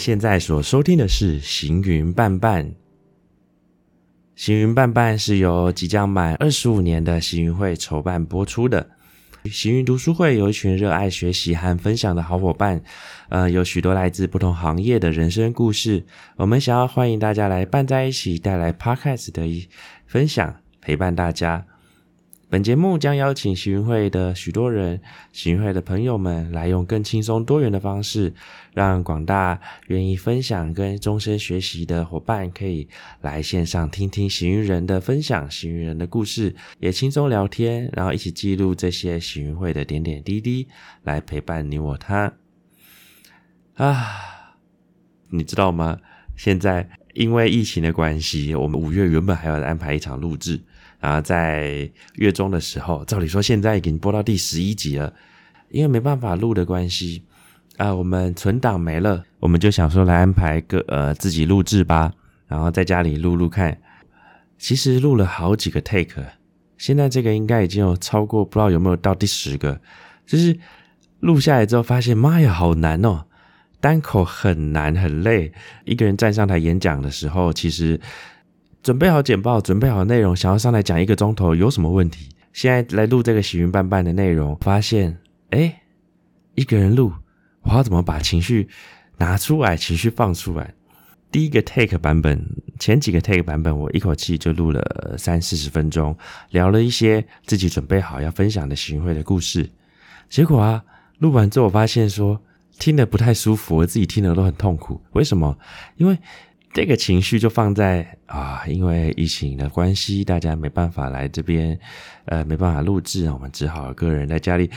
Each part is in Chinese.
现在所收听的是《行云伴伴》。《行云伴伴》是由即将满二十五年的行云会筹办播出的。行云读书会有一群热爱学习和分享的好伙伴，呃，有许多来自不同行业的人生故事。我们想要欢迎大家来伴在一起，带来 Podcast 的一分享，陪伴大家。本节目将邀请行云会的许多人、行云会的朋友们，来用更轻松多元的方式，让广大愿意分享跟终身学习的伙伴，可以来线上听听行云人的分享、行云人的故事，也轻松聊天，然后一起记录这些行云会的点点滴滴，来陪伴你我他。啊，你知道吗？现在因为疫情的关系，我们五月原本还要安排一场录制。然后在月中的时候，照理说现在已经播到第十一集了，因为没办法录的关系啊，我们存档没了，我们就想说来安排个呃自己录制吧，然后在家里录录看。其实录了好几个 take，现在这个应该已经有超过不知道有没有到第十个，就是录下来之后发现，妈呀，好难哦，单口很难很累，一个人站上台演讲的时候，其实。准备好简报，准备好内容，想要上来讲一个钟头，有什么问题？现在来录这个喜云伴伴的内容，发现，哎，一个人录，我要怎么把情绪拿出来，情绪放出来？第一个 take 版本，前几个 take 版本，我一口气就录了三四十分钟，聊了一些自己准备好要分享的喜云会的故事。结果啊，录完之后，我发现说听得不太舒服，我自己听得都很痛苦。为什么？因为。这个情绪就放在啊，因为疫情的关系，大家没办法来这边，呃，没办法录制，我们只好个人在家里，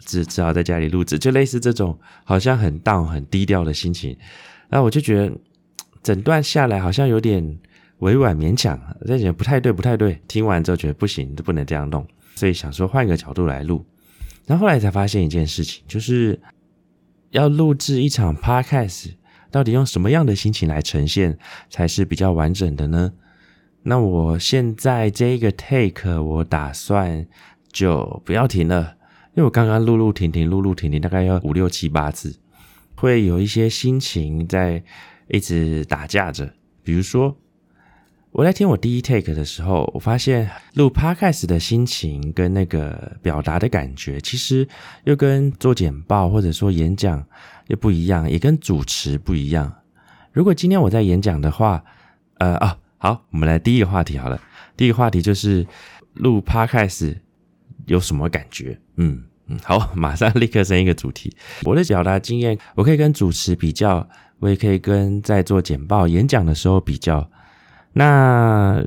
只只好在家里录制，就类似这种好像很 down 很低调的心情。然后我就觉得整段下来好像有点委婉勉强，这觉得不太对，不太对。听完之后觉得不行，不能这样弄，所以想说换一个角度来录。然后后来才发现一件事情，就是要录制一场 podcast。到底用什么样的心情来呈现才是比较完整的呢？那我现在这个 take 我打算就不要停了，因为我刚刚录录停停录录停停，大概要五六七八次，会有一些心情在一直打架着。比如说，我在听我第一 take 的时候，我发现录 podcast 的心情跟那个表达的感觉，其实又跟做简报或者说演讲。也不一样，也跟主持不一样。如果今天我在演讲的话，呃啊，好，我们来第一个话题好了。第一个话题就是录 podcast 有什么感觉？嗯嗯，好，马上立刻升一个主题。我的表达经验，我可以跟主持比较，我也可以跟在做简报、演讲的时候比较。那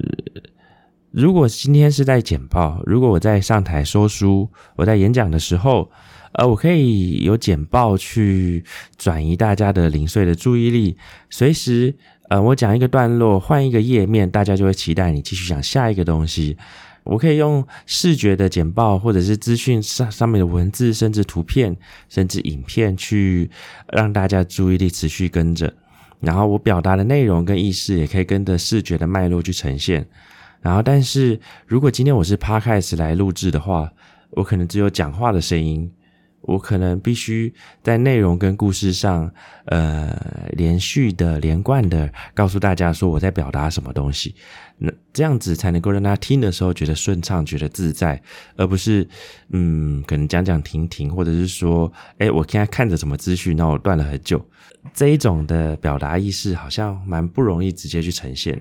如果今天是在简报，如果我在上台说书，我在演讲的时候。呃，我可以有简报去转移大家的零碎的注意力，随时，呃，我讲一个段落，换一个页面，大家就会期待你继续讲下一个东西。我可以用视觉的简报，或者是资讯上上面的文字，甚至图片，甚至影片，去让大家注意力持续跟着。然后我表达的内容跟意识也可以跟着视觉的脉络去呈现。然后，但是如果今天我是 Podcast 来录制的话，我可能只有讲话的声音。我可能必须在内容跟故事上，呃，连续的、连贯的告诉大家说我在表达什么东西，那这样子才能够让大家听的时候觉得顺畅、觉得自在，而不是，嗯，可能讲讲停停，或者是说，哎，我现在看着什么资讯，那我断了很久，这一种的表达意识好像蛮不容易直接去呈现。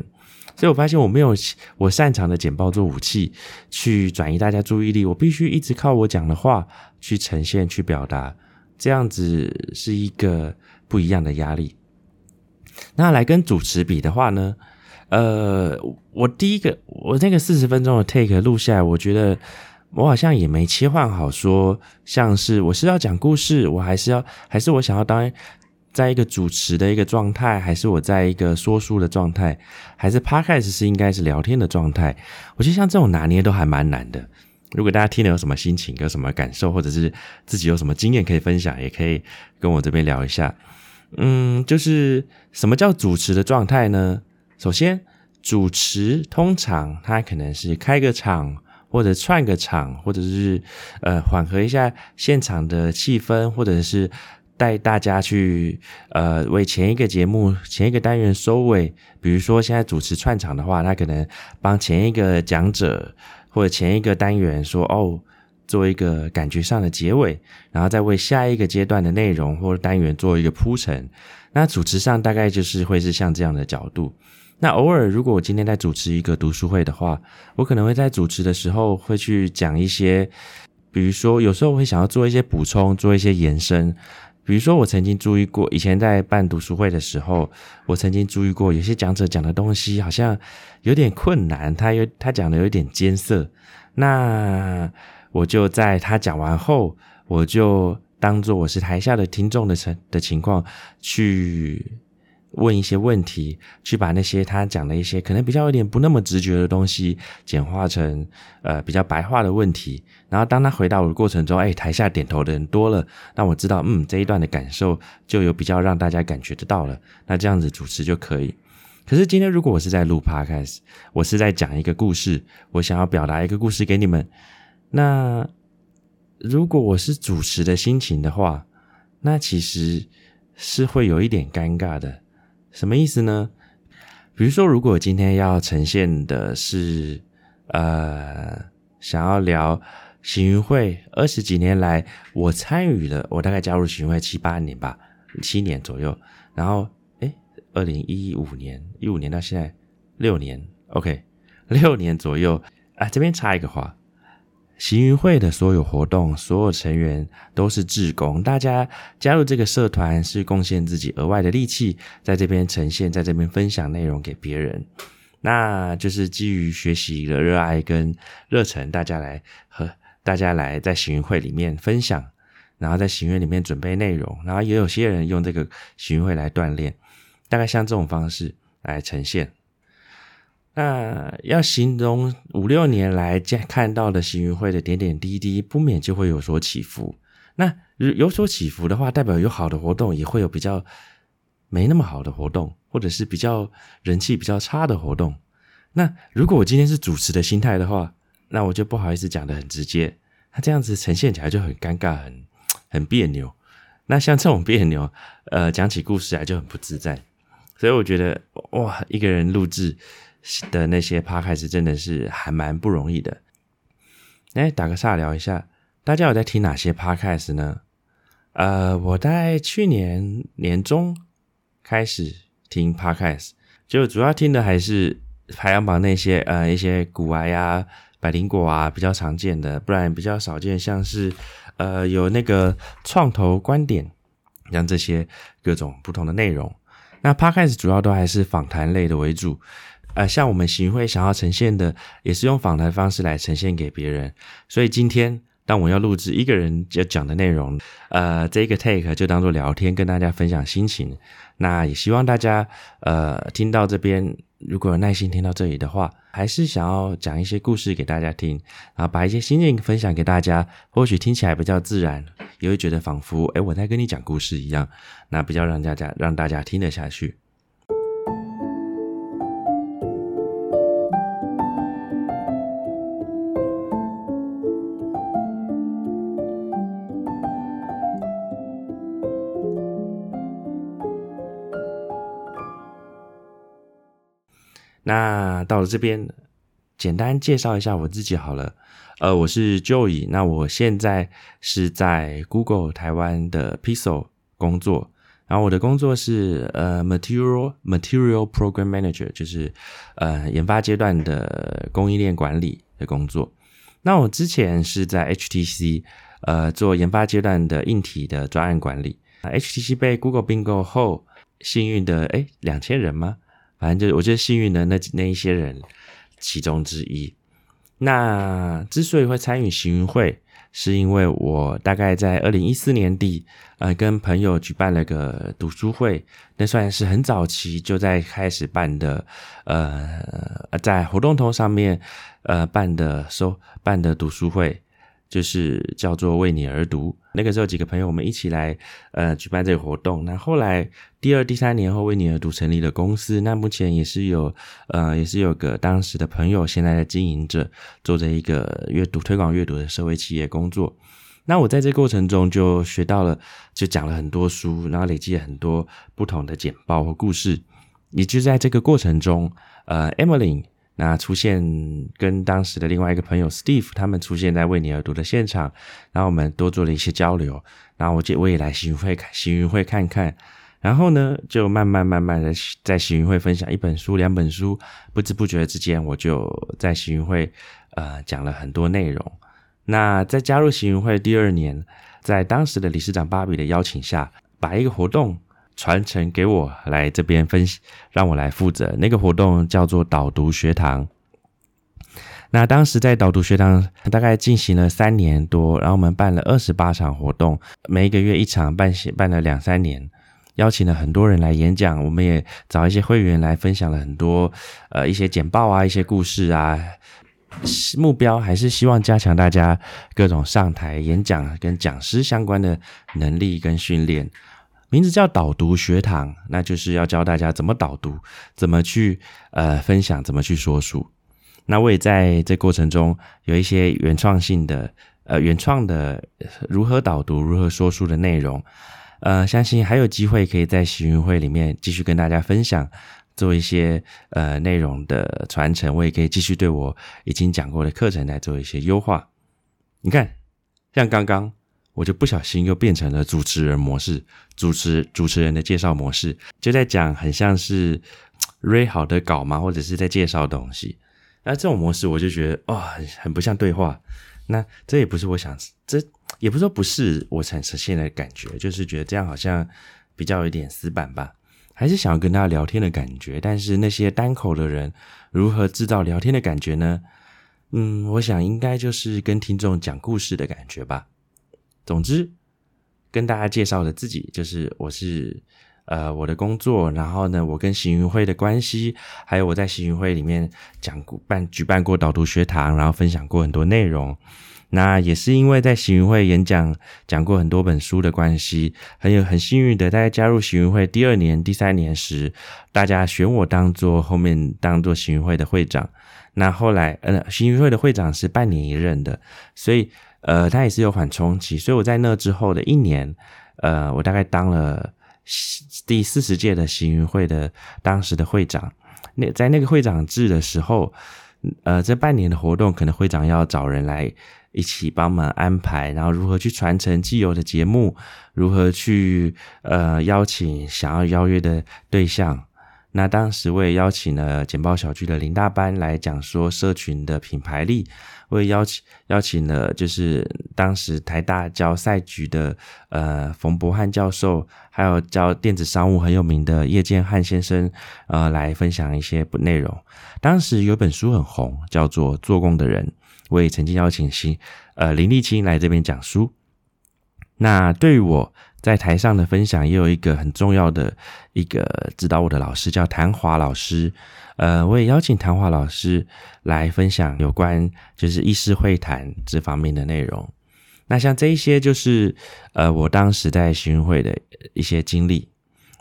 所以我发现我没有我擅长的简报做武器去转移大家注意力，我必须一直靠我讲的话去呈现、去表达，这样子是一个不一样的压力。那来跟主持比的话呢？呃，我第一个我那个四十分钟的 take 录下来，我觉得我好像也没切换好，说像是我是要讲故事，我还是要还是我想要当。在一个主持的一个状态，还是我在一个说书的状态，还是 podcast 是应该是聊天的状态？我觉得像这种拿捏都还蛮难的。如果大家听了有什么心情、有什么感受，或者是自己有什么经验可以分享，也可以跟我这边聊一下。嗯，就是什么叫主持的状态呢？首先，主持通常他可能是开个场，或者串个场，或者是呃缓和一下现场的气氛，或者是。带大家去呃为前一个节目前一个单元收尾，比如说现在主持串场的话，他可能帮前一个讲者或者前一个单元说哦，做一个感觉上的结尾，然后再为下一个阶段的内容或者单元做一个铺陈。那主持上大概就是会是像这样的角度。那偶尔如果我今天在主持一个读书会的话，我可能会在主持的时候会去讲一些，比如说有时候会想要做一些补充，做一些延伸。比如说，我曾经注意过，以前在办读书会的时候，我曾经注意过，有些讲者讲的东西好像有点困难，他有他讲的有点艰涩。那我就在他讲完后，我就当做我是台下的听众的成的情况去。问一些问题，去把那些他讲的一些可能比较有点不那么直觉的东西，简化成呃比较白话的问题。然后当他回答我的过程中，哎，台下点头的人多了，那我知道，嗯，这一段的感受就有比较让大家感觉得到了。那这样子主持就可以。可是今天如果我是在录 podcast，我是在讲一个故事，我想要表达一个故事给你们。那如果我是主持的心情的话，那其实是会有一点尴尬的。什么意思呢？比如说，如果今天要呈现的是，呃，想要聊行云会二十几年来我参与了，我大概加入行云会七八年吧，七年左右。然后，哎，二零一五年，一五年到现在六年，OK，六年左右啊。这边插一个话。行云会的所有活动，所有成员都是志工，大家加入这个社团是贡献自己额外的力气，在这边呈现，在这边分享内容给别人，那就是基于学习的热爱跟热忱，大家来和大家来在行云会里面分享，然后在行云里面准备内容，然后也有些人用这个行云会来锻炼，大概像这种方式来呈现。那要形容五六年来见看到的行云会的点点滴滴，不免就会有所起伏。那有所起伏的话，代表有好的活动，也会有比较没那么好的活动，或者是比较人气比较差的活动。那如果我今天是主持的心态的话，那我就不好意思讲的很直接，那这样子呈现起来就很尴尬，很很别扭。那像这种别扭，呃，讲起故事来就很不自在。所以我觉得，哇，一个人录制。的那些 podcast 真的是还蛮不容易的。哎，打个岔聊一下，大家有在听哪些 podcast 呢？呃，我在去年年中开始听 podcast，就主要听的还是排行榜那些呃一些古癌啊、百灵果啊比较常见的，不然比较少见，像是呃有那个创投观点，像这些各种不同的内容。那 podcast 主要都还是访谈类的为主。呃，像我们行会想要呈现的，也是用访谈方式来呈现给别人。所以今天当我要录制一个人要讲的内容，呃，这个 take 就当做聊天，跟大家分享心情。那也希望大家呃听到这边，如果有耐心听到这里的话，还是想要讲一些故事给大家听，然后把一些心情分享给大家，或许听起来比较自然，也会觉得仿佛哎我在跟你讲故事一样，那比较让大家让大家听得下去。那到了这边，简单介绍一下我自己好了。呃，我是 Joey，那我现在是在 Google 台湾的 Pixel 工作，然后我的工作是呃 Material Material Program Manager，就是呃研发阶段的供应链管理的工作。那我之前是在 HTC 呃做研发阶段的硬体的专案管理。HTC 被 Google 并购后，幸运的哎两千人吗？反正就是，我觉得幸运的那那一些人其中之一。那之所以会参与行云会，是因为我大概在二零一四年底，呃，跟朋友举办了个读书会，那算是很早期就在开始办的，呃，在活动通上面，呃，办的收办的读书会。就是叫做为你而读。那个时候几个朋友我们一起来呃举办这个活动。那后来第二、第三年后，为你而读成立了公司。那目前也是有呃也是有个当时的朋友现在的经营者，做着一个阅读推广阅读的社会企业工作。那我在这过程中就学到了，就讲了很多书，然后累积了很多不同的简报和故事。也就在这个过程中，呃，Emily 那出现跟当时的另外一个朋友 Steve 他们出现在为你而读的现场，然后我们多做了一些交流。然后我就我也来行云会看行云会看看，然后呢，就慢慢慢慢的在行云会分享一本书、两本书，不知不觉之间，我就在行云会呃讲了很多内容。那在加入行云会第二年，在当时的理事长芭比的邀请下，把一个活动传承给我来这边分让我来负责。那个活动叫做导读学堂。那当时在导读学堂大概进行了三年多，然后我们办了二十八场活动，每一个月一场，办办了两三年，邀请了很多人来演讲，我们也找一些会员来分享了很多呃一些简报啊，一些故事啊。目标还是希望加强大家各种上台演讲跟讲师相关的能力跟训练。名字叫导读学堂，那就是要教大家怎么导读，怎么去呃分享，怎么去说书。那我也在这过程中有一些原创性的呃原创的如何导读、如何说书的内容。呃，相信还有机会可以在喜运会里面继续跟大家分享。做一些呃内容的传承，我也可以继续对我已经讲过的课程来做一些优化。你看，像刚刚我就不小心又变成了主持人模式，主持主持人的介绍模式，就在讲很像是 Ray 好的稿嘛，或者是在介绍东西。那这种模式我就觉得哦，很很不像对话。那这也不是我想，这也不是说不是我产生现在的感觉，就是觉得这样好像比较有点死板吧。还是想要跟大家聊天的感觉，但是那些单口的人如何制造聊天的感觉呢？嗯，我想应该就是跟听众讲故事的感觉吧。总之，跟大家介绍的自己就是我是呃我的工作，然后呢，我跟行云会的关系，还有我在行云会里面讲过办举办过导读学堂，然后分享过很多内容。那也是因为在行云会演讲讲过很多本书的关系，很有很幸运的，大家加入行云会第二年、第三年时，大家选我当做后面当做行云会的会长。那后来，呃，行云会的会长是半年一任的，所以，呃，他也是有缓冲期。所以我在那之后的一年，呃，我大概当了第四十届的行云会的当时的会长。那在那个会长制的时候，呃，这半年的活动，可能会长要找人来。一起帮忙安排，然后如何去传承既有的节目，如何去呃邀请想要邀约的对象。那当时我也邀请了简报小聚的林大班来讲说社群的品牌力，我也邀请邀请了就是当时台大教赛局的呃冯博翰教授，还有教电子商务很有名的叶建汉先生，呃来分享一些内容。当时有本书很红，叫做《做工的人》。我也曾经邀请新呃林立清来这边讲书。那对于我在台上的分享，也有一个很重要的一个指导我的老师，叫谭华老师。呃，我也邀请谭华老师来分享有关就是医师会谈这方面的内容。那像这一些，就是呃我当时在行运会的一些经历。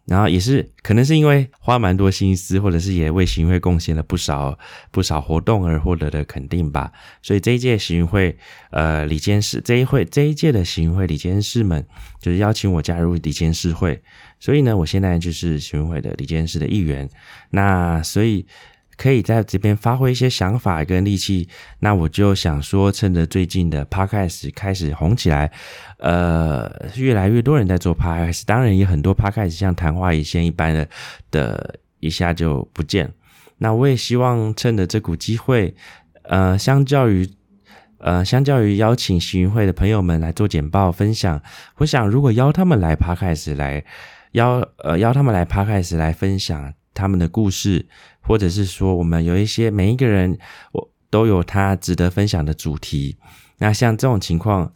然后也是可能是因为花蛮多心思，或者是也为行会贡献了不少不少活动而获得的肯定吧。所以这一届行会呃里监事这一会这一届的行会里监事们就是邀请我加入李监事会，所以呢，我现在就是行会的里监事的一员。那所以。可以在这边发挥一些想法跟力气，那我就想说，趁着最近的 podcast 开始红起来，呃，越来越多人在做 podcast，当然也很多 podcast 像昙花一现一般的的一下就不见。那我也希望趁着这股机会，呃，相较于呃，相较于邀请行云会的朋友们来做简报分享，我想如果邀他们来 podcast 来邀呃邀他们来 podcast 来分享他们的故事。或者是说，我们有一些每一个人，我都有他值得分享的主题。那像这种情况，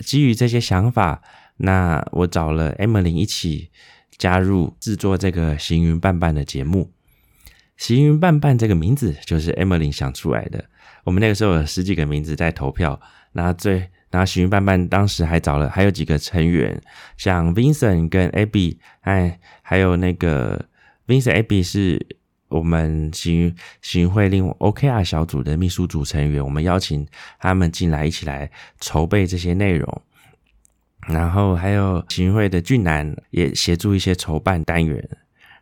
基于这些想法，那我找了 Emily 一起加入制作这个“行云伴伴”的节目。“行云伴伴”这个名字就是 Emily 想出来的。我们那个时候有十几个名字在投票，那最然后“行云伴伴”当时还找了还有几个成员，像 Vincent 跟 Abby，哎，还有那个 Vincent Abby 是。我们行行会另 OKR 小组的秘书组成员，我们邀请他们进来一起来筹备这些内容。然后还有行会的俊男也协助一些筹办单元，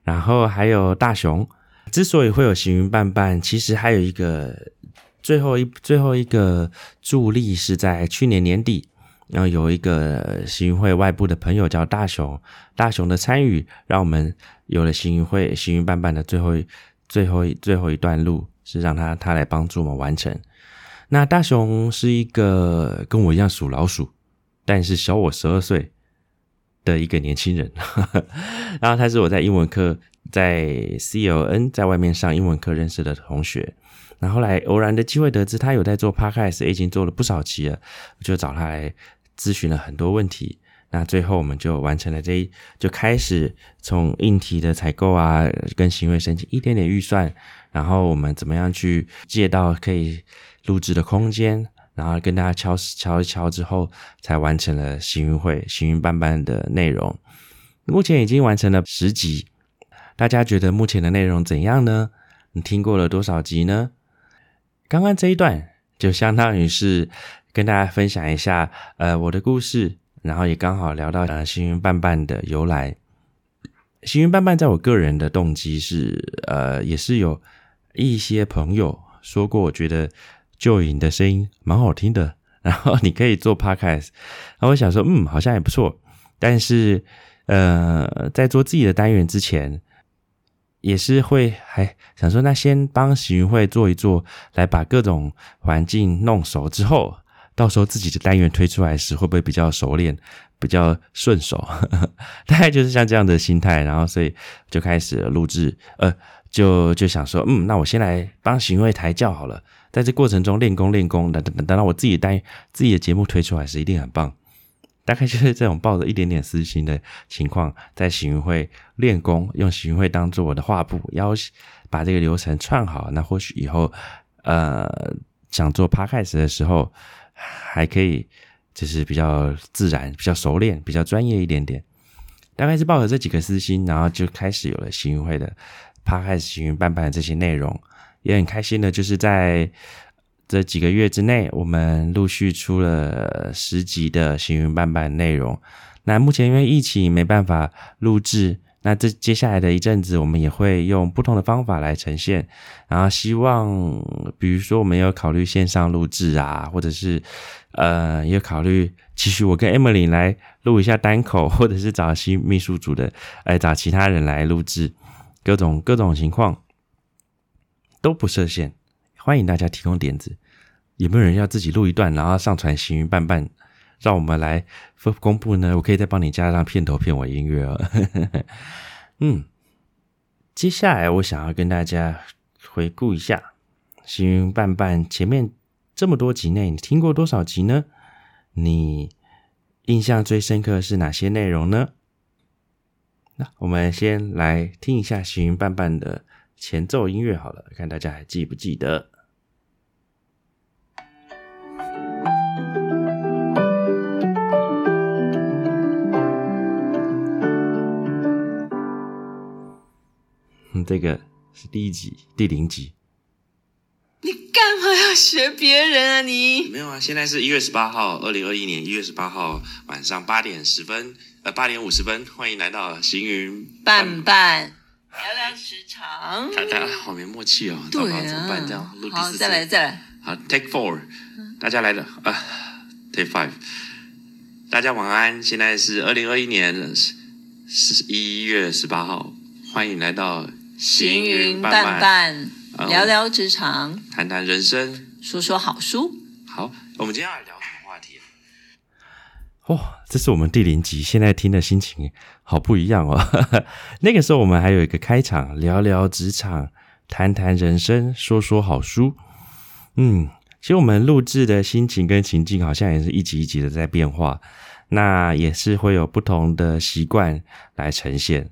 然后还有大雄。之所以会有行云伴伴，其实还有一个最后一最后一个助力是在去年年底，然后有一个行云会外部的朋友叫大雄，大雄的参与，让我们有了行云会行云伴伴的最后最后最后一段路，是让他他来帮助我们完成。那大雄是一个跟我一样属老鼠，但是小我十二岁的一个年轻人，然后他是我在英文课。在 C L N 在外面上英文课认识的同学，那后来偶然的机会得知他有在做 Podcast，已经做了不少期了，我就找他来咨询了很多问题。那最后我们就完成了这一，就开始从硬体的采购啊，跟行为申请一点点预算，然后我们怎么样去借到可以录制的空间，然后跟大家敲敲一敲之后，才完成了行运会行运班班的内容。目前已经完成了十集。大家觉得目前的内容怎样呢？你听过了多少集呢？刚刚这一段就相当于是跟大家分享一下，呃，我的故事，然后也刚好聊到呃幸运伴伴的由来。幸运伴伴在我个人的动机是，呃，也是有一些朋友说过，我觉得就影的声音蛮好听的，然后你可以做 podcast，然后我想说，嗯，好像也不错，但是呃，在做自己的单元之前。也是会还想说，那先帮行云会做一做，来把各种环境弄熟之后，到时候自己的单元推出来时，会不会比较熟练，比较顺手？大概就是像这样的心态，然后所以就开始录制，呃，就就想说，嗯，那我先来帮行云会抬轿好了，在这过程中练功练功，等等等到我自己单自己的节目推出来时，一定很棒。大概就是这种抱着一点点私心的情况，在行运会练功，用行运会当做我的画布，要把这个流程串好。那或许以后，呃，想做 podcast 的时候，还可以就是比较自然、比较熟练、比较专业一点点。大概是抱着这几个私心，然后就开始有了行运会的 podcast 行运办办的这些内容，也很开心的，就是在。这几个月之内，我们陆续出了十集的行云伴伴内容。那目前因为疫情没办法录制，那这接下来的一阵子，我们也会用不同的方法来呈现。然后希望，比如说我们有考虑线上录制啊，或者是呃，也考虑其实我跟 Emily 来录一下单口，或者是找新秘书组的，哎，找其他人来录制，各种各种情况都不设限。欢迎大家提供点子，有没有人要自己录一段，然后上传行云伴伴，让我们来公布呢？我可以再帮你加上片头片尾音乐哦。嗯，接下来我想要跟大家回顾一下行云伴伴前面这么多集内，你听过多少集呢？你印象最深刻是哪些内容呢？那我们先来听一下行云伴伴的前奏音乐好了，看大家还记不记得。这个是第一集，第零集。你干嘛要学别人啊？你没有啊？现在是一月十八号，二零二一年一月十八号晚上八点十分，呃，八点五十分，欢迎来到行云伴伴聊聊时长。大家好没默契哦，对啊，怎么办？这样录第四再来再来。好，Take Four，大家来了啊，Take Five，大家晚安。现在是二零二一年十一月十八号，欢迎来到。行云淡淡，聊聊职场，谈谈人生，说说好书。好，我们今天要聊什么话题？哇，这是我们第零集，现在听的心情好不一样哦。那个时候我们还有一个开场，聊聊职场，谈谈人生，说说好书。嗯，其实我们录制的心情跟情境好像也是一集一集的在变化，那也是会有不同的习惯来呈现。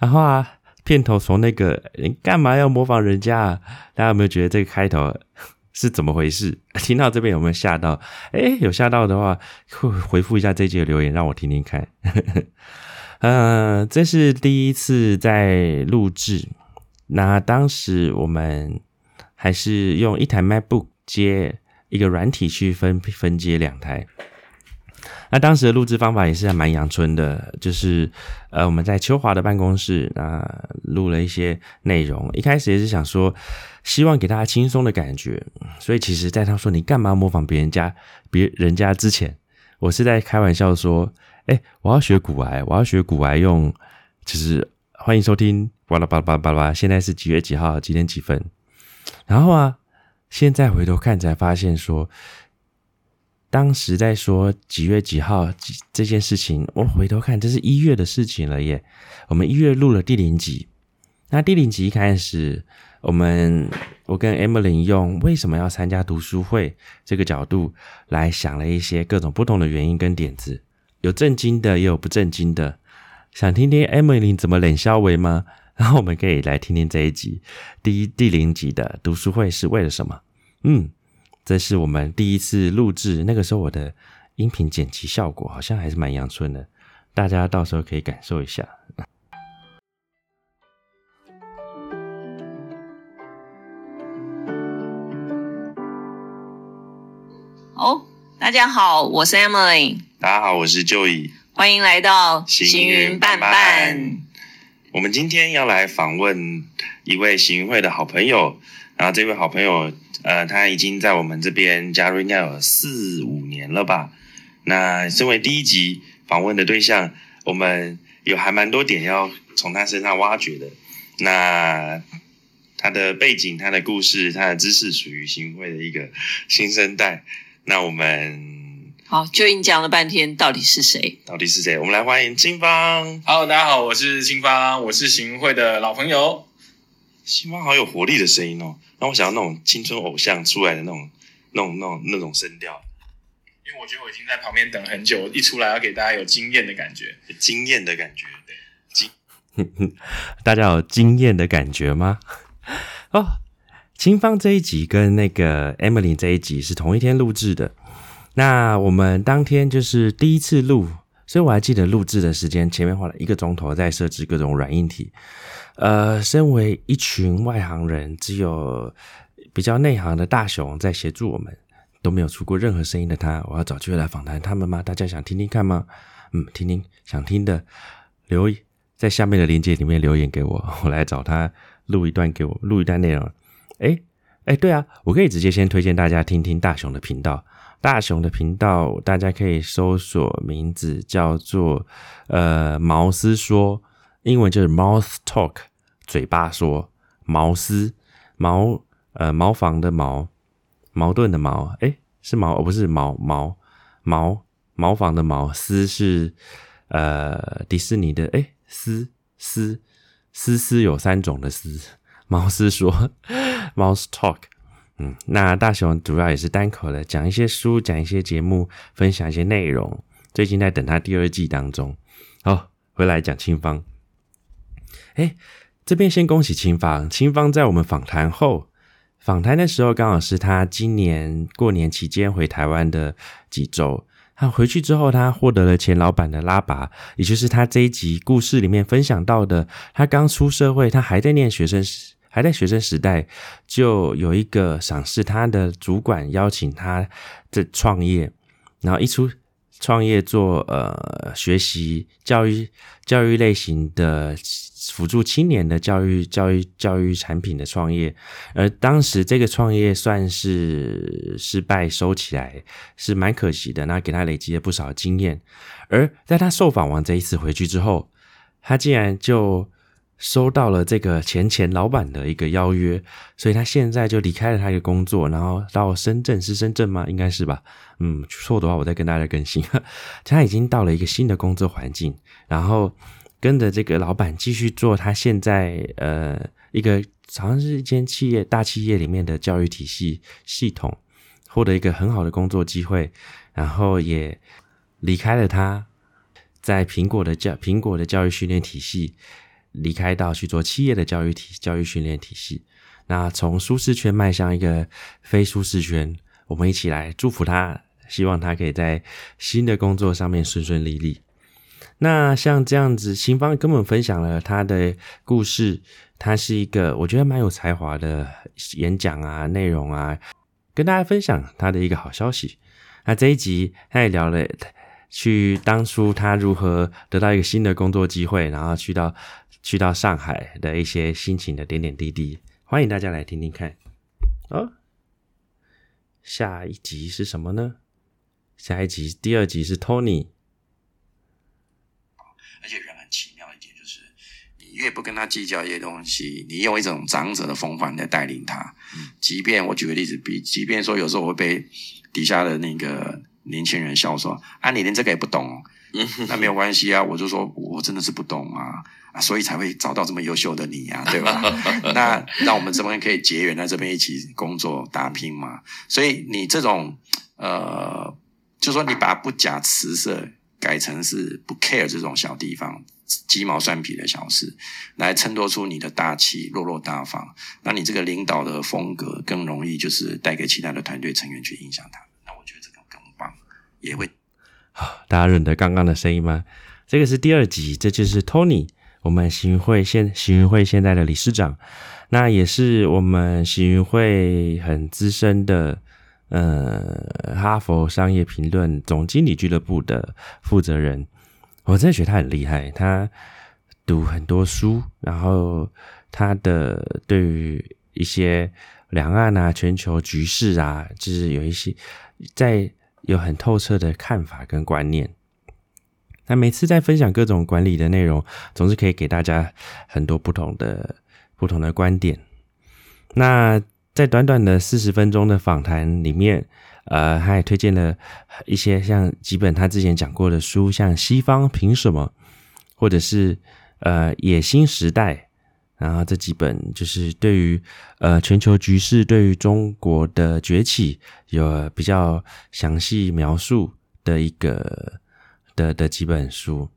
然后啊。片头从那个你干嘛要模仿人家？大家有没有觉得这个开头是怎么回事？听到这边有没有吓到？哎，有吓到的话，回回复一下这节留言，让我听听看。呃，这是第一次在录制，那当时我们还是用一台 MacBook 接一个软体去分分接两台。那当时的录制方法也是还蛮阳春的，就是呃我们在秋华的办公室啊录了一些内容。一开始也是想说，希望给大家轻松的感觉，所以其实在他说你干嘛模仿别人家别人家之前，我是在开玩笑说，哎，我要学古癌，我要学古癌用，就是欢迎收听巴拉巴拉巴拉巴拉，现在是几月几号，几点几分？然后啊，现在回头看才发现说。当时在说几月几号这件事情，我回头看，这是一月的事情了耶。我们一月录了第零集，那第零集一开始，我们我跟 Emily 用为什么要参加读书会这个角度来想了一些各种不同的原因跟点子，有震惊的，也有不震惊的。想听听 Emily 怎么冷笑为吗？然后我们可以来听听这一集第一第零集的读书会是为了什么？嗯。这是我们第一次录制，那个时候我的音频剪辑效果好像还是蛮阳春的，大家到时候可以感受一下。哦，大家好，我是 Emily。大家好，我是 Joey。欢迎来到行云伴伴。我们今天要来访问一位行云会的好朋友，然后这位好朋友。呃，他已经在我们这边加入应该有四五年了吧？那身为第一集访问的对象，我们有还蛮多点要从他身上挖掘的。那他的背景、他的故事、他的知识，属于行会的一个新生代。那我们好，就因讲了半天，到底是谁？到底是谁？我们来欢迎清芳。Hello，大家好，我是清芳，我是行会的老朋友。清芳好有活力的声音哦。让我想到那种青春偶像出来的那种、那种、那种、那种声调，因为我觉得我已经在旁边等很久，一出来要给大家有惊艳的感觉，惊艳的感觉，对，惊，大家有惊艳的感觉吗？哦，清芳这一集跟那个 Emily 这一集是同一天录制的，那我们当天就是第一次录，所以我还记得录制的时间，前面花了一个钟头在设置各种软硬体。呃，身为一群外行人，只有比较内行的大雄在协助我们，都没有出过任何声音的他，我要找机会来访谈他们吗？大家想听听看吗？嗯，听听想听的，留在下面的链接里面留言给我，我来找他录一段给我，录一段内容。哎哎，对啊，我可以直接先推荐大家听听大雄的频道，大雄的频道大家可以搜索名字叫做呃毛斯说。英文就是 mouth talk，嘴巴说，毛斯毛呃茅房的毛，矛盾的矛，哎是毛哦不是毛毛毛茅房的毛，丝是呃迪士尼的哎丝丝丝丝有三种的丝，毛斯说 mouth talk，嗯那大雄主要也是单口的，讲一些书，讲一些节目，分享一些内容，最近在等他第二季当中，好回来讲清芳。哎，这边先恭喜清芳。清芳在我们访谈后，访谈的时候刚好是他今年过年期间回台湾的几周。他回去之后，他获得了前老板的拉拔，也就是他这一集故事里面分享到的。他刚出社会，他还在念学生时，还在学生时代，就有一个赏识他的主管邀请他的创业，然后一出。创业做呃学习教育教育类型的辅助青年的教育教育教育产品的创业，而当时这个创业算是失败收起来是蛮可惜的，那给他累积了不少经验。而在他受访完这一次回去之后，他竟然就。收到了这个前前老板的一个邀约，所以他现在就离开了他的工作，然后到深圳是深圳吗？应该是吧。嗯，错的话我再跟大家更新。他已经到了一个新的工作环境，然后跟着这个老板继续做他现在呃一个好像是一间企业大企业里面的教育体系系统，获得一个很好的工作机会，然后也离开了他在苹果的教苹果的教育训练体系。离开到去做企业的教育体教育训练体系，那从舒适圈迈向一个非舒适圈，我们一起来祝福他，希望他可以在新的工作上面顺顺利利。那像这样子，新方跟我们分享了他的故事，他是一个我觉得蛮有才华的演讲啊，内容啊，跟大家分享他的一个好消息。那这一集他也聊了。去当初他如何得到一个新的工作机会，然后去到去到上海的一些心情的点点滴滴，欢迎大家来听听看。哦，下一集是什么呢？下一集第二集是 Tony。而且人很奇妙一点就是，你越不跟他计较一些东西，你用一种长者的风范在带领他。即便我举个例子，比即便说有时候我会被底下的那个年轻人笑说：“啊，你连这个也不懂。” 那没有关系啊，我就说我真的是不懂啊，啊，所以才会找到这么优秀的你啊，对吧？那那我们这边可以结缘在这边一起工作打拼嘛。所以你这种呃，就说你把不假辞色改成是不 care 这种小地方。鸡毛蒜皮的小事，来衬托出你的大气、落落大方。那你这个领导的风格更容易就是带给其他的团队成员去影响他。那我觉得这个更棒，也会大家认得刚刚的声音吗？这个是第二集，这就是 Tony，我们行云会现行云会现在的理事长，那也是我们行云会很资深的，呃，哈佛商业评论总经理俱乐部的负责人。我真的觉得他很厉害，他读很多书，然后他的对于一些两岸啊、全球局势啊，就是有一些在有很透彻的看法跟观念。那每次在分享各种管理的内容，总是可以给大家很多不同的不同的观点。那在短短的四十分钟的访谈里面。呃，他也推荐了一些像几本他之前讲过的书，像《西方凭什么》，或者是呃《野心时代》，然后这几本就是对于呃全球局势、对于中国的崛起有比较详细描述的一个的的几本书。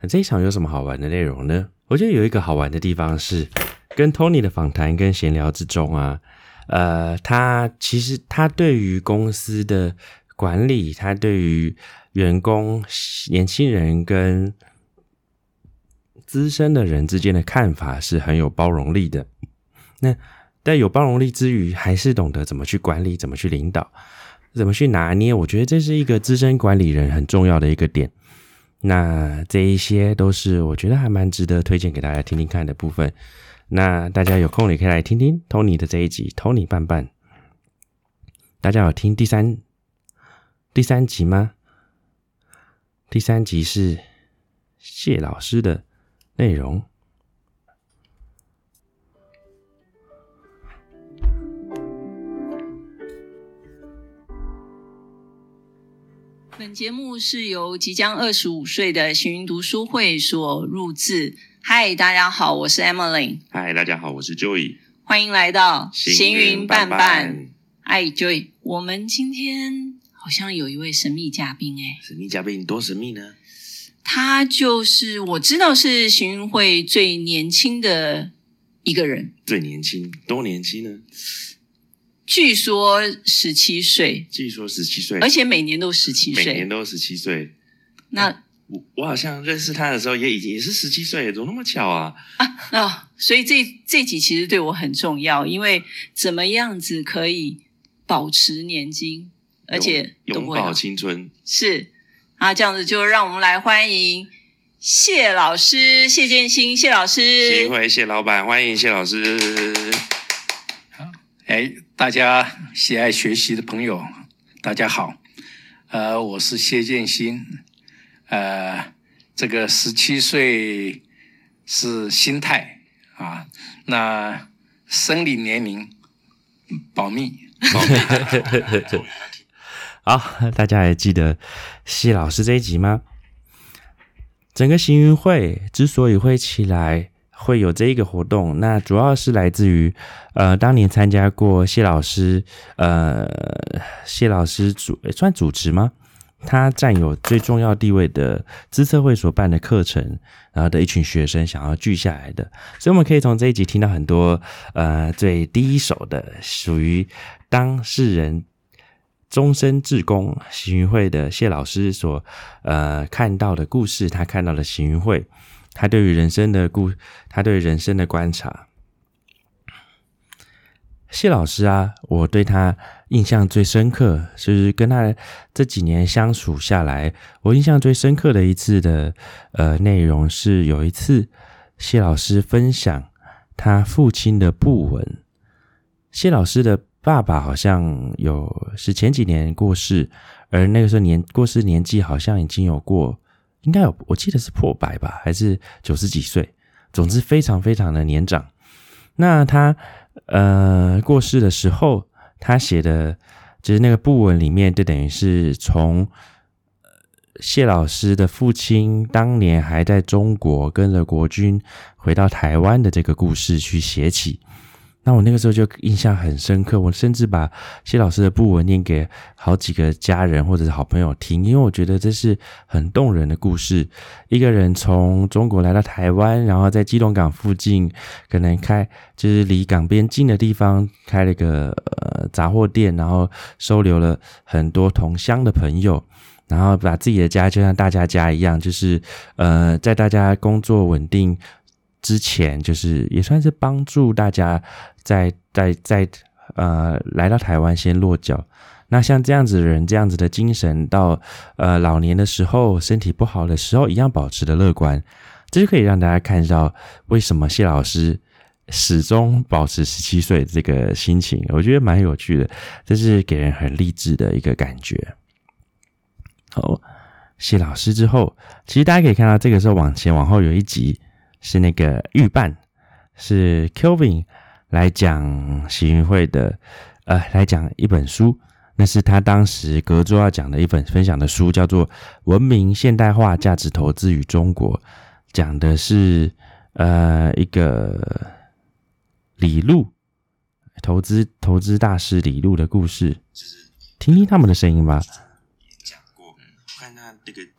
那这一场有什么好玩的内容呢？我觉得有一个好玩的地方是跟 Tony 的访谈跟闲聊之中啊。呃，他其实他对于公司的管理，他对于员工、年轻人跟资深的人之间的看法是很有包容力的。那在有包容力之余，还是懂得怎么去管理、怎么去领导、怎么去拿捏。我觉得这是一个资深管理人很重要的一个点。那这一些都是我觉得还蛮值得推荐给大家听听看的部分。那大家有空也可以来听听 Tony 的这一集，Tony 伴伴。大家有听第三第三集吗？第三集是谢老师的内容。本节目是由即将二十五岁的行云读书会所录制。嗨，大家好，我是 Emily。嗨，大家好，我是 Joey。欢迎来到行云伴伴。哎，Joey，我们今天好像有一位神秘嘉宾哎。神秘嘉宾多神秘呢？他就是我知道是行运会最年轻的一个人。最年轻？多年轻呢？据说十七岁。据说十七岁，而且每年都十七岁，每年都十七岁。那。我我好像认识他的时候也已经也是十七岁，怎么那么巧啊？啊哦，所以这这集其实对我很重要，因为怎么样子可以保持年轻，而且永葆青春是啊，这样子就让我们来欢迎谢老师谢建新谢老师，新会谢老板欢迎谢老师。好，哎，大家喜爱学习的朋友，大家好，呃，我是谢建新。呃，这个十七岁是心态啊，那生理年龄保密。好，大家还记得谢老师这一集吗？整个行云会之所以会起来，会有这一个活动，那主要是来自于呃，当年参加过谢老师呃，谢老师主算主持吗？他占有最重要地位的资策会所办的课程，然后的一群学生想要聚下来的，所以我们可以从这一集听到很多呃最第一手的属于当事人终身志工行云会的谢老师所呃看到的故事，他看到的行云会，他对于人生的故，他对人生的观察。谢老师啊，我对他印象最深刻，就是跟他这几年相处下来，我印象最深刻的一次的呃内容是有一次谢老师分享他父亲的布文。谢老师的爸爸好像有是前几年过世，而那个时候年过世年纪好像已经有过，应该有我记得是破百吧，还是九十几岁，总之非常非常的年长。那他。呃，过世的时候，他写的就是那个布文里面，就等于是从谢老师的父亲当年还在中国跟着国军回到台湾的这个故事去写起。那我那个时候就印象很深刻，我甚至把谢老师的布文念给好几个家人或者是好朋友听，因为我觉得这是很动人的故事。一个人从中国来到台湾，然后在基隆港附近，可能开就是离港边近的地方开了个呃杂货店，然后收留了很多同乡的朋友，然后把自己的家就像大家家一样，就是呃在大家工作稳定。之前就是也算是帮助大家在在在呃来到台湾先落脚。那像这样子的人，这样子的精神，到呃老年的时候，身体不好的时候，一样保持的乐观，这就可以让大家看到为什么谢老师始终保持十七岁这个心情。我觉得蛮有趣的，这是给人很励志的一个感觉。好，谢老师之后，其实大家可以看到，这个时候往前往后有一集。是那个预办，是 Kelvin 来讲喜运会的，呃，来讲一本书，那是他当时隔周要讲的一本分享的书，叫做《文明现代化价值投资与中国》，讲的是呃一个李路投资投资大师李路的故事，听听他们的声音吧。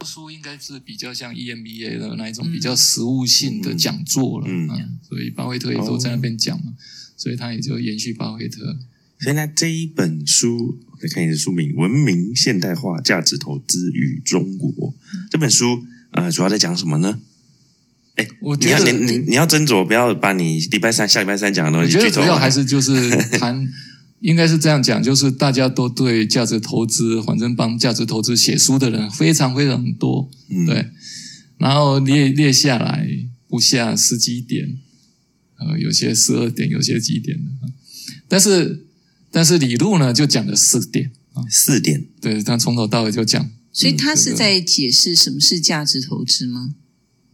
书应该是比较像 EMBA 的那一种比较实务性的讲座了，嗯，所以巴菲特也都在那边讲嘛，所以他也就延续巴菲特。现在这一本书，我再看一下书名，《文明现代化价值投资与中国》这本书，呃，主要在讲什么呢？哎，我你要你你你要斟酌，不要把你礼拜三下礼拜三讲的东西，我觉得主要还是就是 谈。应该是这样讲，就是大家都对价值投资，反正帮价值投资写书的人非常非常多，对。然后列列下来不下十几点，呃，有些十二点，有些几点的。但是但是李路呢，就讲了四点啊，四点，对他从头到尾就讲。所以他是在解释什么是价值投资吗？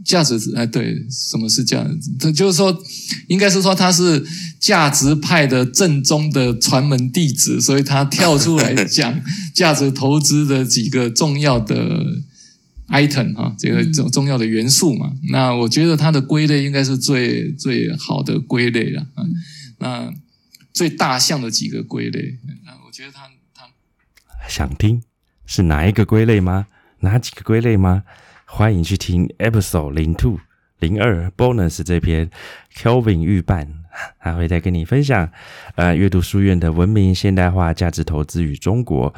价值哎，对，什么是价值？他就是说，应该是说他是价值派的正宗的传门弟子，所以他跳出来讲 价值投资的几个重要的 item 哈，这个重重要的元素嘛。那我觉得他的归类应该是最最好的归类了啊。那最大项的几个归类，那我觉得他他想听是哪一个归类吗？哪几个归类吗？欢迎去听 episode 零 two 零二 bonus 这篇 Kelvin 预办，他会再跟你分享呃阅读书院的文明现代化价值投资与中国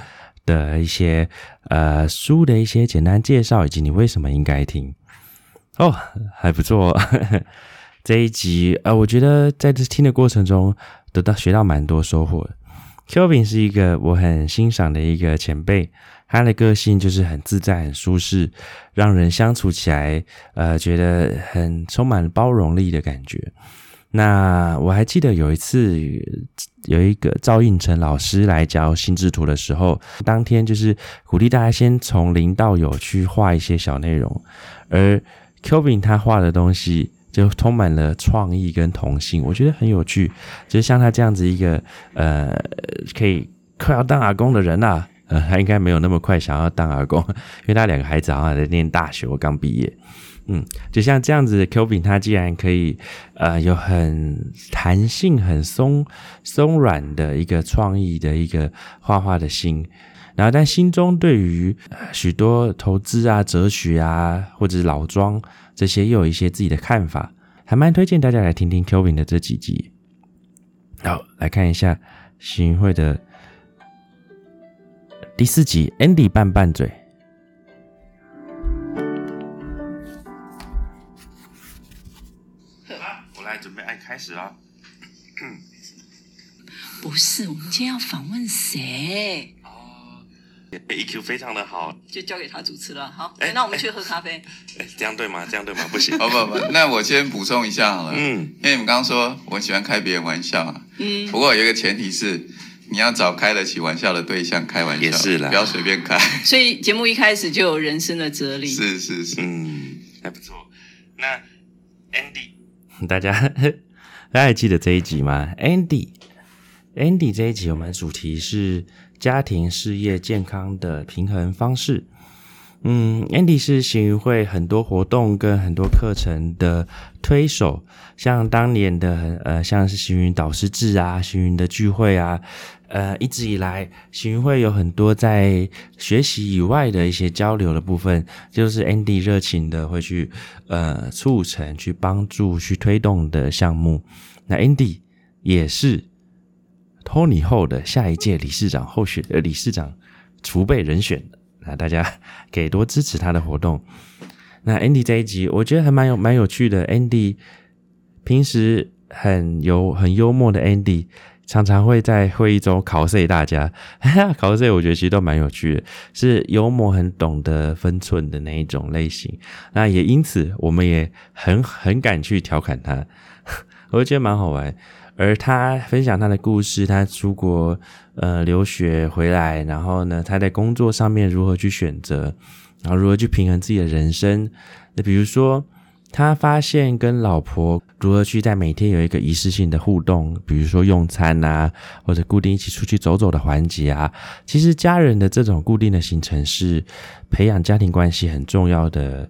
的一些呃书的一些简单介绍，以及你为什么应该听哦，还不错。这一集呃，我觉得在这听的过程中得到学到蛮多收获。Kelvin 是一个我很欣赏的一个前辈。他的个性就是很自在、很舒适，让人相处起来，呃，觉得很充满包容力的感觉。那我还记得有一次，有一个赵应成老师来教心智图的时候，当天就是鼓励大家先从零到有去画一些小内容，而 Kevin 他画的东西就充满了创意跟童心，我觉得很有趣。就是像他这样子一个呃，可以快要当阿公的人啊。呃，他应该没有那么快想要当阿公，因为他两个孩子好像在念大学，我刚毕业。嗯，就像这样子的 Q 饼，他既然可以，呃，有很弹性、很松松软的一个创意的一个画画的心，然后但心中对于许多投资啊、哲学啊，或者是老庄这些，又有一些自己的看法，还蛮推荐大家来听听 Q 饼的这几集。好，来看一下行会的。第四集，Andy 拌拌嘴。我来准备，爱开始了。是，我们今天要访问谁？哦，EQ 非常的好，就交给他主持了。好，那我们去喝咖啡。哎，这样对吗？这样对吗？不行。哦不不，那我先补充一下好了。嗯，因为你们刚刚说我喜欢开别人玩笑。嗯。不过有一个前提是，你要找开得起玩笑的对象开玩笑，也是啦，不要随便开。所以节目一开始就有人生的哲理。是是是，嗯，还不错。那 Andy，大家 大家还记得这一集吗？Andy，Andy 这一集我们主题是家庭事业健康的平衡方式。嗯，Andy 是行云会很多活动跟很多课程的推手，像当年的呃，像是行云导师制啊，行云的聚会啊，呃，一直以来行云会有很多在学习以外的一些交流的部分，就是 Andy 热情的会去呃促成、去帮助、去推动的项目。那 Andy 也是 Tony 后的下一届理事长候选呃理事长储备人选。那大家可以多支持他的活动。那 Andy 这一集，我觉得还蛮有蛮有趣的。Andy 平时很有很幽默的 Andy，常常会在会议中考碎大家。考碎我觉得其实都蛮有趣的，是幽默很懂得分寸的那一种类型。那也因此，我们也很很敢去调侃他，我觉得蛮好玩。而他分享他的故事，他出国呃留学回来，然后呢，他在工作上面如何去选择，然后如何去平衡自己的人生。那比如说，他发现跟老婆如何去在每天有一个仪式性的互动，比如说用餐啊，或者固定一起出去走走的环节啊。其实家人的这种固定的行程是培养家庭关系很重要的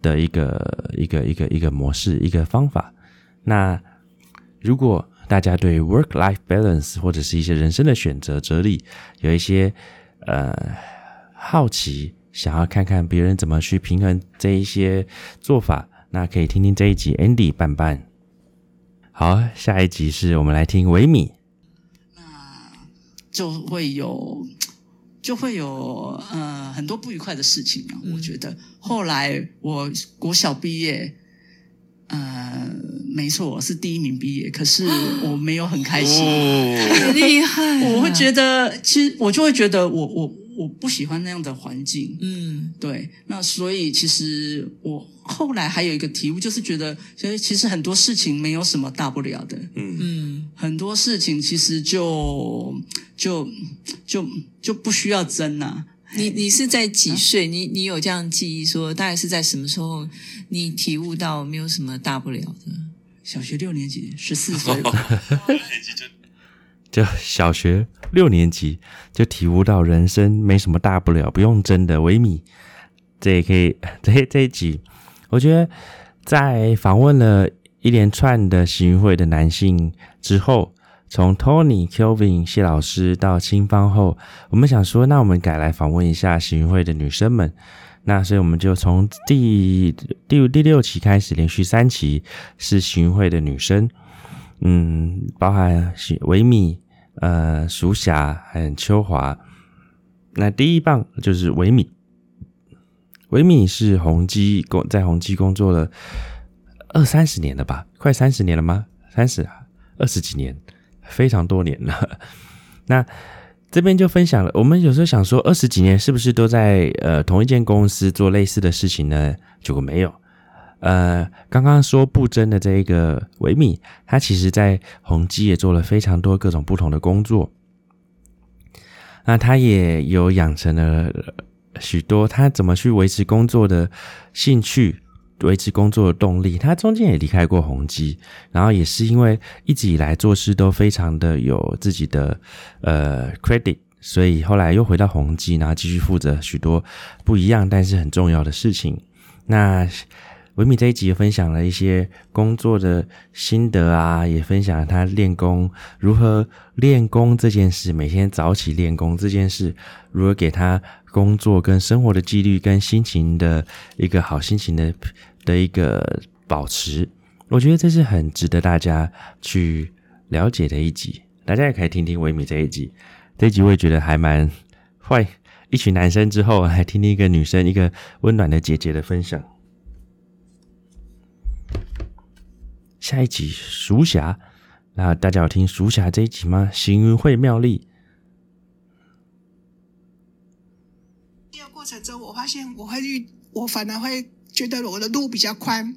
的一个一个一个一个模式一个方法。那如果大家对 work-life balance 或者是一些人生的选择哲理有一些呃好奇，想要看看别人怎么去平衡这一些做法，那可以听听这一集 Andy 伴伴。好，下一集是我们来听维米。那就会有 就会有呃很多不愉快的事情啊。我觉得后来我国小毕业。呃，没错，是第一名毕业，可是 我没有很开心，很 厉害。我会觉得，其实我就会觉得，我我我不喜欢那样的环境。嗯，对。那所以其实我后来还有一个体悟，就是觉得，所以其实很多事情没有什么大不了的。嗯嗯，很多事情其实就就就就不需要争呐。你你是在几岁？你你有这样记忆说，大概是在什么时候你体悟到没有什么大不了的？小学六年级，十四岁，六年级就就小学六年级就体悟到人生没什么大不了，不用争的。维米，这也可以这这一集，我觉得在访问了一连串的行运会的男性之后。从 Tony、Kelvin、谢老师到清芳后，我们想说，那我们改来访问一下行运会的女生们。那所以我们就从第第第六期开始，连续三期是行运会的女生，嗯，包含维米、呃、鼠霞还有秋华。那第一棒就是维米，维米是宏基工在宏基工作了二三十年了吧？快三十年了吗？三十二十几年。非常多年了，那这边就分享了。我们有时候想说，二十几年是不是都在呃同一间公司做类似的事情呢？结果没有。呃，刚刚说不争的这一个维米，他其实在宏基也做了非常多各种不同的工作。那他也有养成了许多他怎么去维持工作的兴趣。维持工作的动力，他中间也离开过宏基，然后也是因为一直以来做事都非常的有自己的呃 credit，所以后来又回到宏基，然后继续负责许多不一样但是很重要的事情。那维米这一集分享了一些工作的心得啊，也分享了他练功如何练功这件事，每天早起练功这件事，如何给他工作跟生活的纪律跟心情的一个好心情的。的一个保持，我觉得这是很值得大家去了解的一集。大家也可以听听维米这一集，这一集我也觉得还蛮坏。一群男生之后，还听听一个女生，一个温暖的姐姐的分享。下一集，鼠侠那大家有听蜀侠这一集吗？行云会妙丽。第二过程中，我发现我会遇，我反而会觉得我的路比较宽。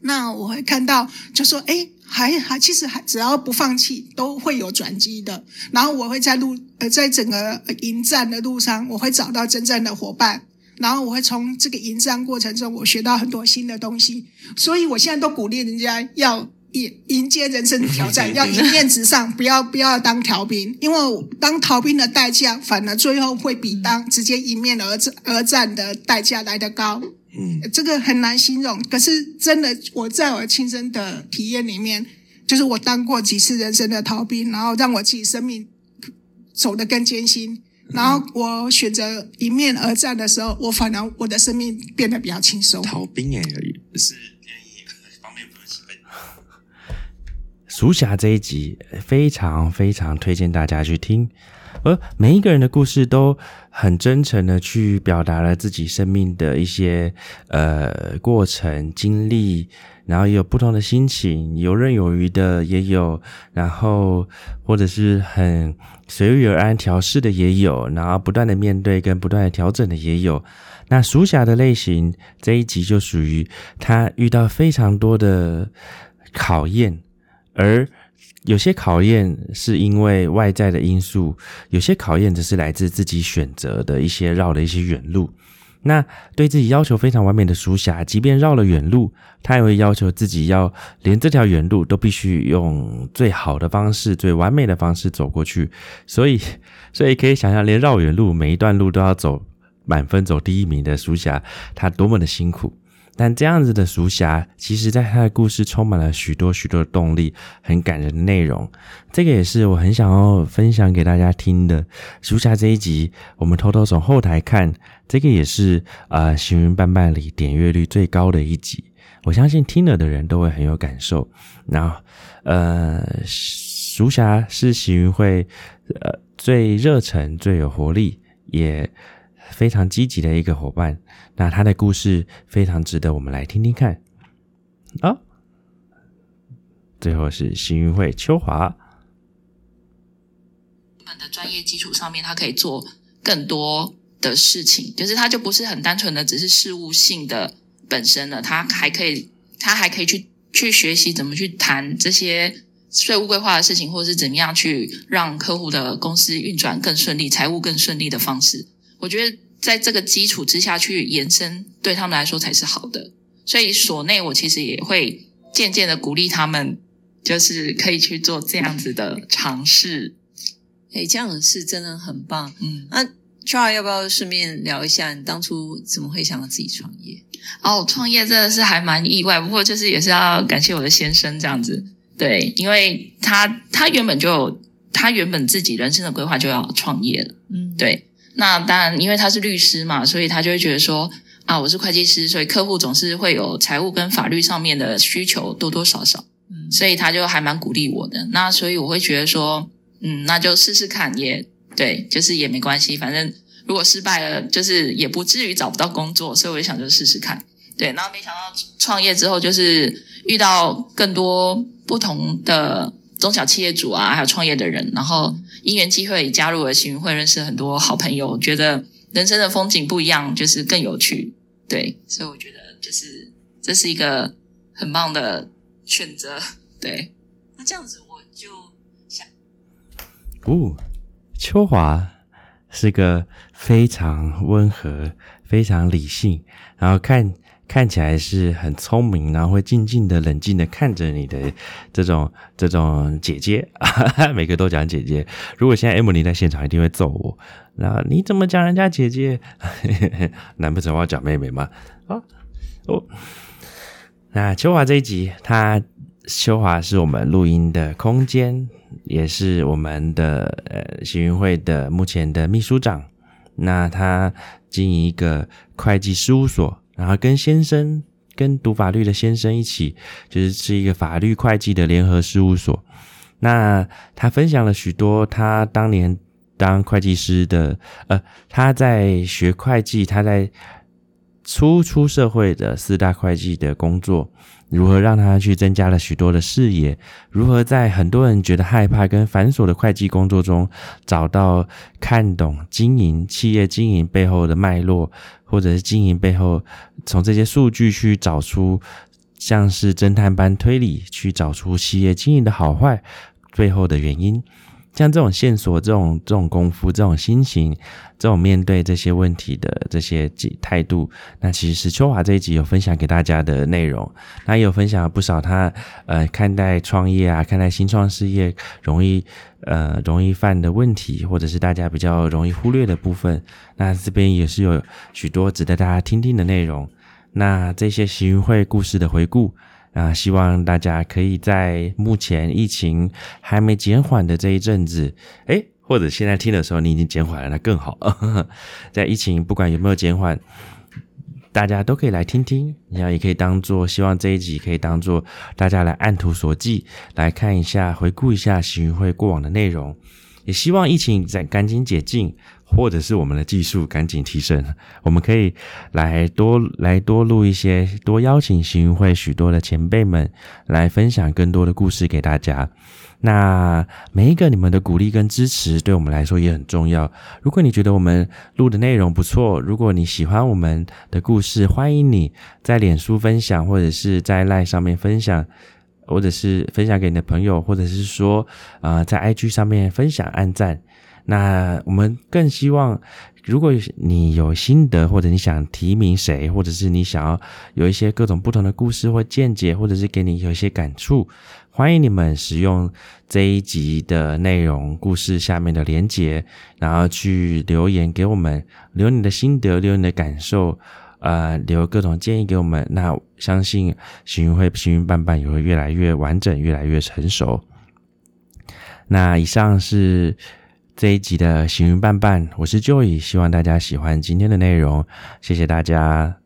那我会看到，就说，哎，还还，其实还只要不放弃，都会有转机的。然后我会在路，呃，在整个迎战的路上，我会找到真正的伙伴。然后我会从这个迎战过程中，我学到很多新的东西。所以我现在都鼓励人家要迎迎接人生的挑战，要迎面直上，不要不要当逃兵，因为当逃兵的代价，反而最后会比当直接迎面而战而战的代价来得高。嗯，这个很难形容。可是真的，我在我亲身的体验里面，就是我当过几次人生的逃兵，然后让我自己生命走得更艰辛。然后我选择迎面而战的时候，我反而我的生命变得比较轻松。逃兵哎，是方面不分。蜀侠这一集非常非常推荐大家去听。而每一个人的故事都很真诚的去表达了自己生命的一些呃过程经历，然后也有不同的心情，游刃有余的也有，然后或者是很随遇而安调试的也有，然后不断的面对跟不断的调整的也有。那属侠的类型这一集就属于他遇到非常多的考验，而。有些考验是因为外在的因素，有些考验则是来自自己选择的一些绕的一些远路。那对自己要求非常完美的鼠侠，即便绕了远路，他也会要求自己要连这条远路都必须用最好的方式、最完美的方式走过去。所以，所以可以想象，连绕远路每一段路都要走满分、走第一名的鼠侠，他多么的辛苦。但这样子的俗侠，其实在他的故事充满了许多许多的动力，很感人的内容。这个也是我很想要分享给大家听的。俗侠这一集，我们偷偷从后台看，这个也是呃行云伴伴里点阅率最高的一集。我相信听了的人都会很有感受。然后，呃，俗侠是行云会呃最热忱、最有活力，也。非常积极的一个伙伴，那他的故事非常值得我们来听听看。啊，最后是幸运会秋华，们的专业基础上面，他可以做更多的事情，就是他就不是很单纯的只是事务性的本身了，他还可以，他还可以去去学习怎么去谈这些税务规划的事情，或者是怎么样去让客户的公司运转更顺利、财务更顺利的方式。我觉得在这个基础之下去延伸，对他们来说才是好的。所以所内我其实也会渐渐的鼓励他们，就是可以去做这样子的尝试。哎，这样是真的很棒。嗯，那 Charles 要不要顺便聊一下，你当初怎么会想要自己创业？哦，创业真的是还蛮意外，不过就是也是要感谢我的先生这样子。对，因为他他原本就他原本自己人生的规划就要创业了。嗯，对。那当然，因为他是律师嘛，所以他就会觉得说啊，我是会计师，所以客户总是会有财务跟法律上面的需求，多多少少，嗯，所以他就还蛮鼓励我的。那所以我会觉得说，嗯，那就试试看，也对，就是也没关系，反正如果失败了，就是也不至于找不到工作，所以我就想就试试看，对。然后没想到创业之后，就是遇到更多不同的中小企业主啊，还有创业的人，然后。因缘机会加入了行运会，认识很多好朋友，觉得人生的风景不一样，就是更有趣。对，所以我觉得就是这是一个很棒的选择。对，那这样子我就想，哦，秋华是个非常温和、非常理性，然后看。看起来是很聪明，然后会静静的、冷静的看着你的这种这种姐姐，每个都讲姐姐。如果现在 M 妮在现场，一定会揍我。那你怎么讲人家姐姐？难不成我要讲妹妹吗？啊哦。那秋华这一集，他秋华是我们录音的空间，也是我们的呃行运会的目前的秘书长。那他经营一个会计事务所。然后跟先生，跟读法律的先生一起，就是是一个法律会计的联合事务所。那他分享了许多他当年当会计师的，呃，他在学会计，他在初出社会的四大会计的工作，如何让他去增加了许多的视野？如何在很多人觉得害怕跟繁琐的会计工作中，找到看懂经营企业经营背后的脉络，或者是经营背后从这些数据去找出像是侦探般推理，去找出企业经营的好坏背后的原因。像这种线索、这种这种功夫、这种心情、这种面对这些问题的这些态度，那其实是秋华这一集有分享给大家的内容。那也有分享了不少他呃看待创业啊、看待新创事业容易呃容易犯的问题，或者是大家比较容易忽略的部分。那这边也是有许多值得大家听听的内容。那这些行运会故事的回顾。啊，希望大家可以在目前疫情还没减缓的这一阵子，诶，或者现在听的时候你已经减缓了，那更好。在疫情不管有没有减缓，大家都可以来听听，你要也可以当做希望这一集可以当做大家来按图索骥来看一下，回顾一下行运会过往的内容，也希望疫情在赶紧解禁。或者是我们的技术赶紧提升，我们可以来多来多录一些，多邀请行会许多的前辈们来分享更多的故事给大家。那每一个你们的鼓励跟支持，对我们来说也很重要。如果你觉得我们录的内容不错，如果你喜欢我们的故事，欢迎你在脸书分享，或者是在赖上面分享，或者是分享给你的朋友，或者是说啊，在 IG 上面分享、按赞。那我们更希望，如果你有心得，或者你想提名谁，或者是你想要有一些各种不同的故事或见解，或者是给你有一些感触，欢迎你们使用这一集的内容故事下面的连结，然后去留言给我们，留你的心得，留你的感受，呃，留各种建议给我们。那相信行云会行云伴伴也会越来越完整，越来越成熟。那以上是。这一集的行云伴伴，我是 Joy，希望大家喜欢今天的内容，谢谢大家。